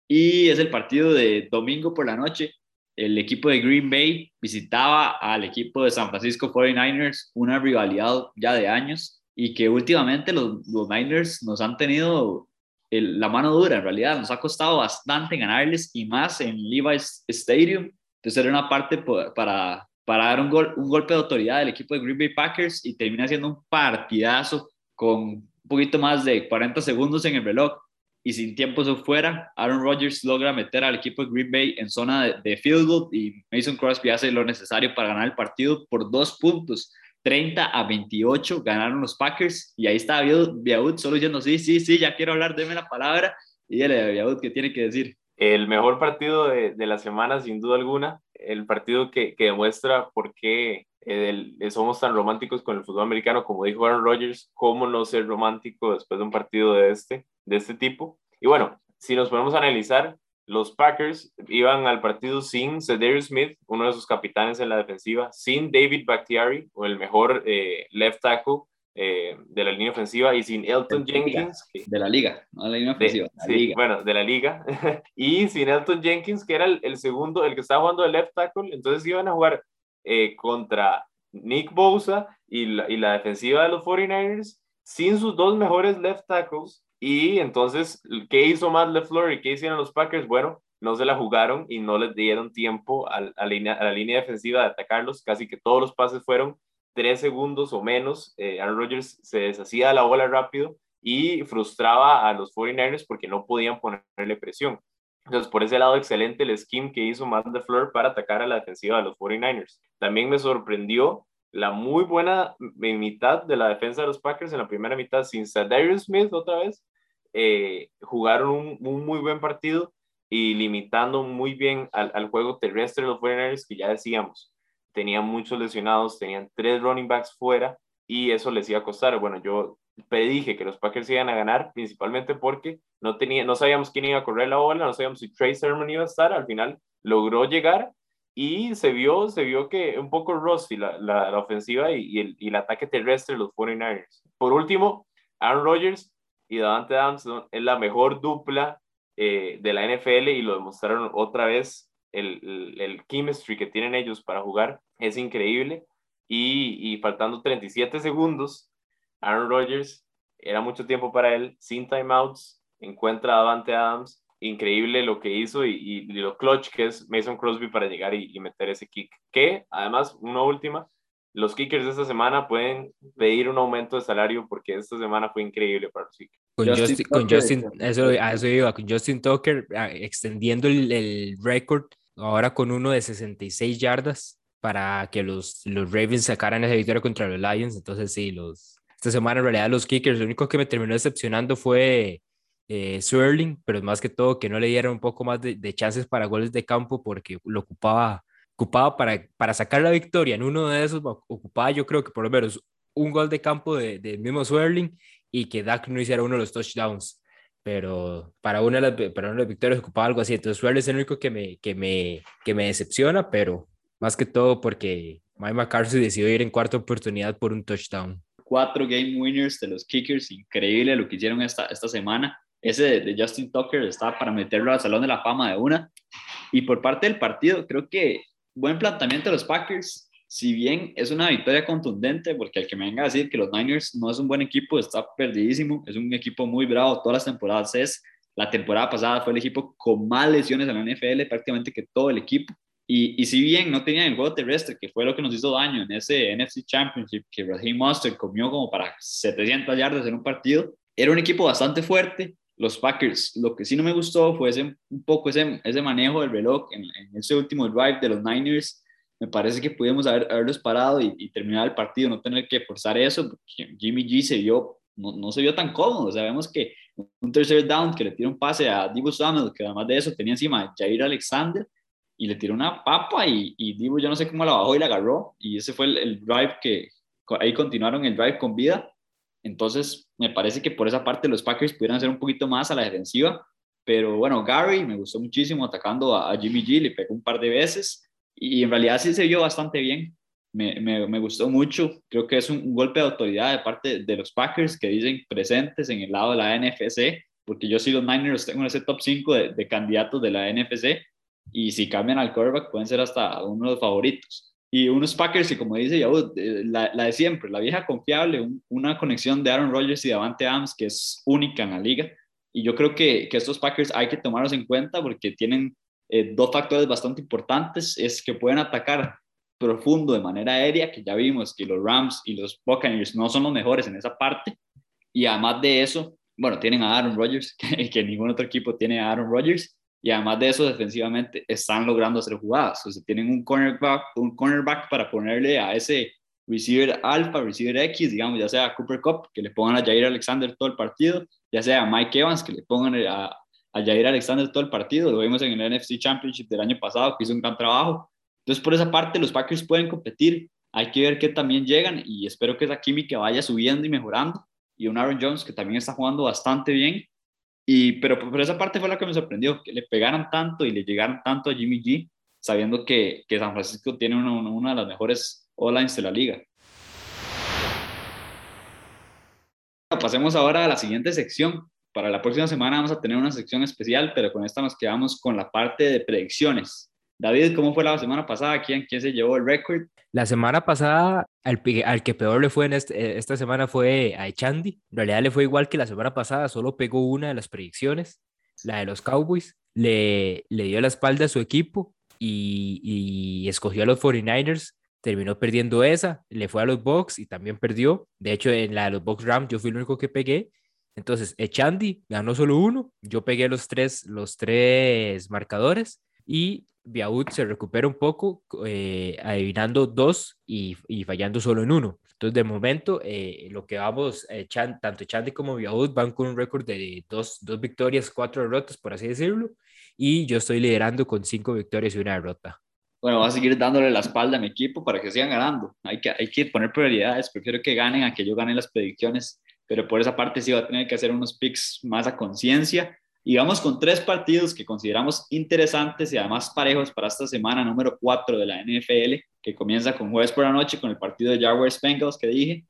y es el partido de domingo por la noche. El equipo de Green Bay visitaba al equipo de San Francisco 49ers, una rivalidad ya de años. Y que últimamente los, los Niners nos han tenido la mano dura, en realidad nos ha costado bastante ganarles y más en Levi's Stadium. Entonces era una parte para, para dar un, gol, un golpe de autoridad del equipo de Green Bay Packers y termina siendo un partidazo con un poquito más de 40 segundos en el reloj y sin tiempo eso fuera, Aaron Rodgers logra meter al equipo de Green Bay en zona de, de field goal y Mason Crosby hace lo necesario para ganar el partido por dos puntos. 30 a 28 ganaron los Packers y ahí está Biaud solo diciendo sí, sí, sí, ya quiero hablar, deme la palabra y dile Biaud qué tiene que decir. El mejor partido de, de, la semana, sin duda alguna, el partido que, que demuestra por qué eh, somos tan románticos con el fútbol americano, como dijo Aaron Rodgers, cómo no ser romántico después de un partido de este, de este tipo. Y bueno, si nos ponemos a analizar, los Packers iban al partido sin Cedarius Smith, uno de sus capitanes en la defensiva, sin David Bakhtiari, o el mejor eh, left tackle eh, de la línea ofensiva, y sin Elton Jenkins. de la liga, no de la línea ofensiva. sí, bueno, de la liga. y sin Elton Jenkins, que era el, segundo, el que estaba jugando de left tackle. Entonces iban a jugar eh, contra Nick Bosa y la, y la defensiva de los 49ers sin sus dos mejores left tackles y entonces, ¿qué hizo Matt LeFleur y qué hicieron los Packers? Bueno, no se la jugaron y no les dieron tiempo a, a, línea, a la línea defensiva de atacarlos. Casi que todos los pases fueron tres segundos o menos. Eh, Aaron Rodgers se deshacía de la bola rápido y frustraba a los 49ers porque no podían ponerle presión. Entonces, por ese lado, excelente el scheme que hizo Matt LeFleur para atacar a la defensiva de los 49ers. También me sorprendió la muy buena mitad de la defensa de los Packers en la primera mitad sin Darius Smith otra vez eh, jugaron un, muy buen partido y limitando muy bien al, juego terrestre de los 49 que ya decíamos, tenían muchos lesionados, tenían tres running backs fuera y eso les iba a costar. Bueno, yo predije que los Packers iban a ganar principalmente porque no, tenía, no sabíamos quién iba a correr la bola, no sabíamos si Trey Sermon iba a estar, al final logró llegar y se vio, se vio que un poco rusty la, ofensiva y, el, y, el, ataque terrestre de los 49ers. Por último, Aaron Rodgers y Davante Adams es la mejor dupla eh, de la NFL y lo demostraron otra vez. El, el, chemistry que tienen ellos para jugar es increíble. Y, y faltando 37 segundos, Aaron Rodgers, era mucho tiempo para él, sin timeouts, encuentra a Davante Adams. Increíble lo que hizo y, y, lo clutch que es Mason Crosby para llegar y, y meter ese kick. Que además, una última, los kickers de esta semana pueden pedir un aumento de salario porque esta semana fue increíble para los kickers. Con Justin, con Justin eso, a eso iba, con Justin Tucker ah, extendiendo el, el récord ahora con uno de 66 yardas para que los, los Ravens sacaran esa victoria contra los Lions. Entonces, sí, los, esta semana en realidad los kickers, lo único que me terminó decepcionando fue eh, Swirling, pero más que todo que no le dieron un poco más de, de chances para goles de campo porque lo ocupaba ocupaba para, para sacar la victoria en uno de esos, ocupaba yo creo que por lo menos un gol de campo del de mismo Swerling y que Dak no hiciera uno de los touchdowns. Pero para una de las, para una de las victorias ocupaba algo así. Entonces Swerling es el único que me, que, me, que me decepciona, pero más que todo porque Mike McCarthy decidió ir en cuarta oportunidad por un touchdown. Cuatro game winners de los kickers, increíble lo que hicieron esta, esta semana. Ese de, Justin Tucker está para meterlo al Salón de la Fama de una. Y por parte del partido, creo que buen planteamiento de los Packers. Si bien es una victoria contundente, porque el que me venga a decir que los Niners no es un buen equipo, está perdidísimo. Es un equipo muy bravo. Todas las temporadas es. La temporada pasada fue el equipo con más lesiones en la NFL, prácticamente que todo el equipo. Y, y, si bien no tenían el juego terrestre, que fue lo que nos hizo daño en ese NFC Championship, que Raheem Monster comió como para 700 yardas en un partido, era un equipo bastante fuerte, los Packers. Lo que sí no me gustó fue ese, un poco ese, ese manejo del reloj en, ese último drive de los Niners. Me parece que pudimos haber, haberlos parado y, terminar el partido, no tener que forzar eso, Jimmy G se vio, no, no, se vio tan cómodo. Sabemos que un tercer down que le tira un pase a Divo Samuel, que además de eso tenía encima a Jair Alexander, y le tiró una papa y, y Divo yo no sé cómo la bajó y la agarró, y ese fue el, el drive que ahí continuaron el drive con vida entonces, me parece que por esa parte los Packers pudieran hacer un poquito más a la defensiva. Pero bueno, Gary me gustó muchísimo atacando a, Jimmy G, le pegó un par de veces y en realidad sí se vio bastante bien. Me, me, me gustó mucho. Creo que es un, golpe de autoridad de parte de los Packers que dicen presentes en el lado de la NFC, porque yo sí los Niners tengo en ese top 5 de, de candidatos de la NFC y si cambian al quarterback pueden ser hasta uno de los favoritos. Y unos Packers que, como dice Yahoo, eh, la, de siempre, la vieja confiable, una conexión de Aaron Rodgers y Davante Adams que es única en la liga. Y yo creo que, que estos Packers hay que tomarlos en cuenta porque tienen eh, dos factores bastante importantes. Es que pueden atacar profundo de manera aérea, que ya vimos que los Rams y los Buccaneers no son los mejores en esa parte. Y además de eso, bueno, tienen a Aaron Rodgers, que, que ningún otro equipo tiene a Aaron Rodgers y además de eso, defensivamente están logrando hacer jugadas. O sea, tienen un cornerback, un cornerback para ponerle a ese receiver alfa, receiver X, digamos, ya sea Cooper Cup, que le pongan a Jair Alexander todo el partido, ya sea a Mike Evans, que le pongan a, a Jair Alexander todo el partido. Lo vimos en el NFC Championship del año pasado, que hizo un gran trabajo. Entonces, por esa parte, los Packers pueden competir. Hay que ver que también llegan y espero que esa química vaya subiendo y mejorando. Y un Aaron Jones que también está jugando bastante bien y, pero por esa parte fue la que me sorprendió, que le pegaran tanto y le llegaran tanto a Jimmy G, sabiendo que, que San Francisco tiene una, una de las mejores O-lines de la liga. Pasemos ahora a la siguiente sección. Para la próxima semana vamos a tener una sección especial, pero con esta nos quedamos con la parte de predicciones. David, ¿cómo fue la semana pasada? ¿Quién, quién se llevó el récord? La semana pasada, al, que peor le fue en eh, esta semana fue a Echandi. En realidad le fue igual que la semana pasada, solo pegó una de las predicciones, la de los Cowboys. Le, le dio la espalda a su equipo y, y escogió a los 49ers. Terminó perdiendo esa, le fue a los Bucks y también perdió. De hecho, en la de los Bucks Rams yo fui el único que pegué. Entonces, Echandi ganó solo uno, yo pegué los tres, los tres marcadores y Biaud se recupera un poco, eh, adivinando dos y, y, fallando solo en uno. Entonces, de momento, eh, lo que vamos, eh, Chan, tanto Chandy como Biaud van con un récord de dos, dos, victorias, cuatro derrotas, por así decirlo, y yo estoy liderando con cinco victorias y una derrota. Bueno, voy a seguir dándole la espalda a mi equipo para que sigan ganando. Hay que, hay que poner prioridades. Prefiero que ganen a que yo gane las predicciones, pero por esa parte sí va a tener que hacer unos picks más a conciencia y vamos con tres partidos que consideramos interesantes y además parejos para esta semana número 4 de la NFL, que comienza con jueves por la noche con el partido de Jaguars Bengals que dije.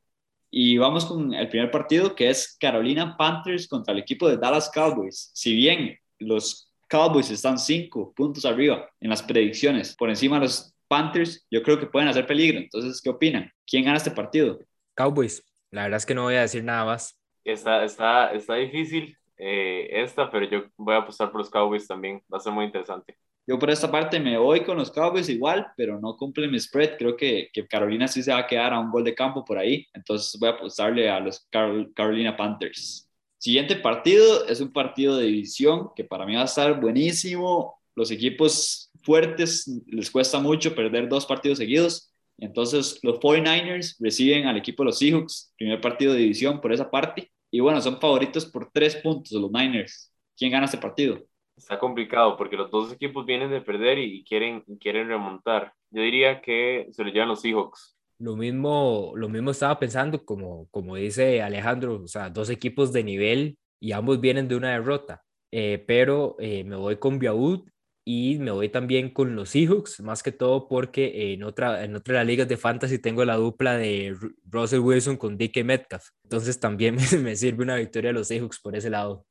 Y vamos con el primer partido que es Carolina Panthers contra el equipo de Dallas Cowboys. Si bien los Cowboys están cinco puntos arriba en las predicciones por encima de los Panthers, yo creo que pueden hacer peligro. Entonces, ¿qué opinan? ¿Quién gana este partido? Cowboys. La verdad es que no voy a decir nada más. Está, está, está difícil eh, esta, pero yo voy a apostar por los Cowboys también. Va a ser muy interesante. Yo por esta parte me voy con los Cowboys igual, pero no cumple mi spread. Creo que, que Carolina sí se va a quedar a un gol de campo por ahí. Entonces voy a apostarle a los Carolina Panthers. Siguiente partido es un partido de división que para mí va a estar buenísimo. Los equipos fuertes les cuesta mucho perder dos partidos seguidos. Entonces los 49ers reciben al equipo de los Seahawks, primer partido de división por esa parte. Y bueno, son favoritos por tres puntos los Niners. ¿Quién gana este partido? Está complicado porque los dos equipos vienen de perder y quieren, quieren remontar. Yo diría que se lo llevan los Seahawks. Lo mismo, lo mismo estaba pensando, como, como dice Alejandro, o sea, dos equipos de nivel y ambos vienen de una derrota. Eh, pero eh, me voy con Biaud y me voy también con los Seahawks, más que todo porque en otra, en otra de las ligas de fantasy tengo la dupla de Russell Wilson con DK Metcalf. Entonces también me, sirve una victoria de los Seahawks por ese lado.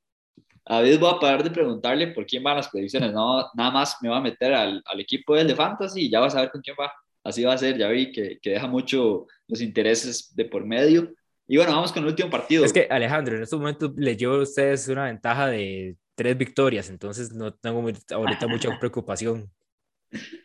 A veces voy a parar de preguntarle por quién van las predicciones, no, nada más me va a meter al, al equipo del de fantasy y ya vas a ver con quién va. Así va a ser, ya vi que, que deja mucho los intereses de por medio. Y bueno, vamos con el último partido. Es que Alejandro, en estos momentos les llevo a ustedes una ventaja de tres victorias, entonces no tengo ahorita mucha preocupación.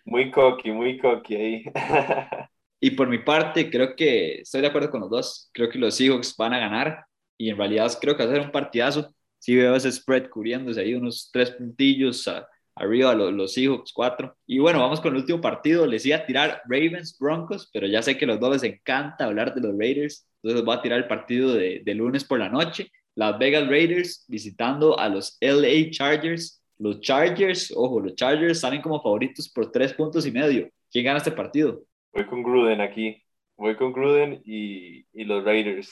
Muy coqui, muy coqui ahí. y por mi parte, creo que estoy de acuerdo con los dos. Creo que los Seahawks van a ganar y en realidad creo que va a ser un partidazo. Sí veo ese spread cubriéndose ahí unos tres puntillos arriba los, los Seahawks cuatro. Y bueno, vamos con el último partido. Les iba a tirar Ravens Broncos, pero ya sé que a los dos les encanta hablar de los Raiders. Entonces voy a tirar el partido de, de lunes por la noche. Las Vegas Raiders visitando a los LA Chargers. Los Chargers, ojo, los Chargers salen como favoritos por tres puntos y medio. ¿Quién gana este partido? Voy con Gruden aquí. Voy con Gruden y, y los Raiders.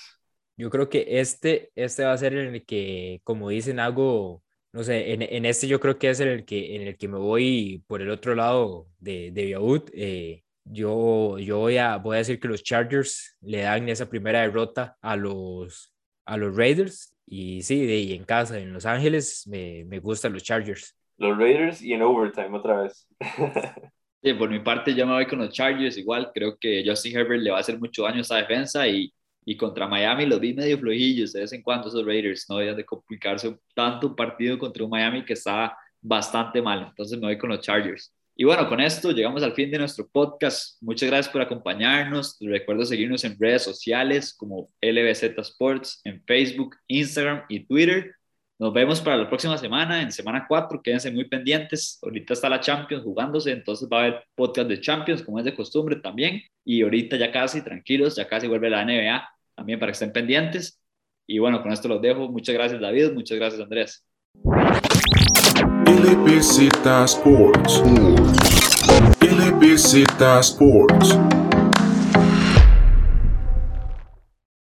Yo creo que este, este va a ser en el que, como dicen, hago, no sé, en, en este yo creo que es en el que, en el que me voy por el otro lado de, de Biaud. Eh, yo, yo voy, a, voy a decir que los Chargers le dan esa primera derrota a los, a los Raiders y sí, de, y en casa, en Los Ángeles, me, me gustan los Chargers. Los Raiders y en overtime otra vez. Sí, por mi parte yo me voy con los Chargers igual, creo que Justin Herbert le va a hacer mucho daño a esta defensa y, y contra Miami los vi medio flojillos de vez en cuando esos Raiders, no deben de complicarse tanto un partido contra un Miami que está bastante mal, entonces me voy con los Chargers. Y bueno, con esto llegamos al fin de nuestro podcast. Muchas gracias por acompañarnos. Les recuerdo seguirnos en redes sociales como LBZ Sports, en Facebook, Instagram y Twitter. Nos vemos para la próxima semana, en semana 4. Quédense muy pendientes. Ahorita está la Champions jugándose, entonces va a haber podcast de Champions, como es de costumbre también. Y ahorita ya casi, tranquilos, ya casi vuelve la NBA también para que estén pendientes. Y bueno, con esto los dejo. Muchas gracias, David. Muchas gracias, Andrés. LBZ Sports. LBZ Sports.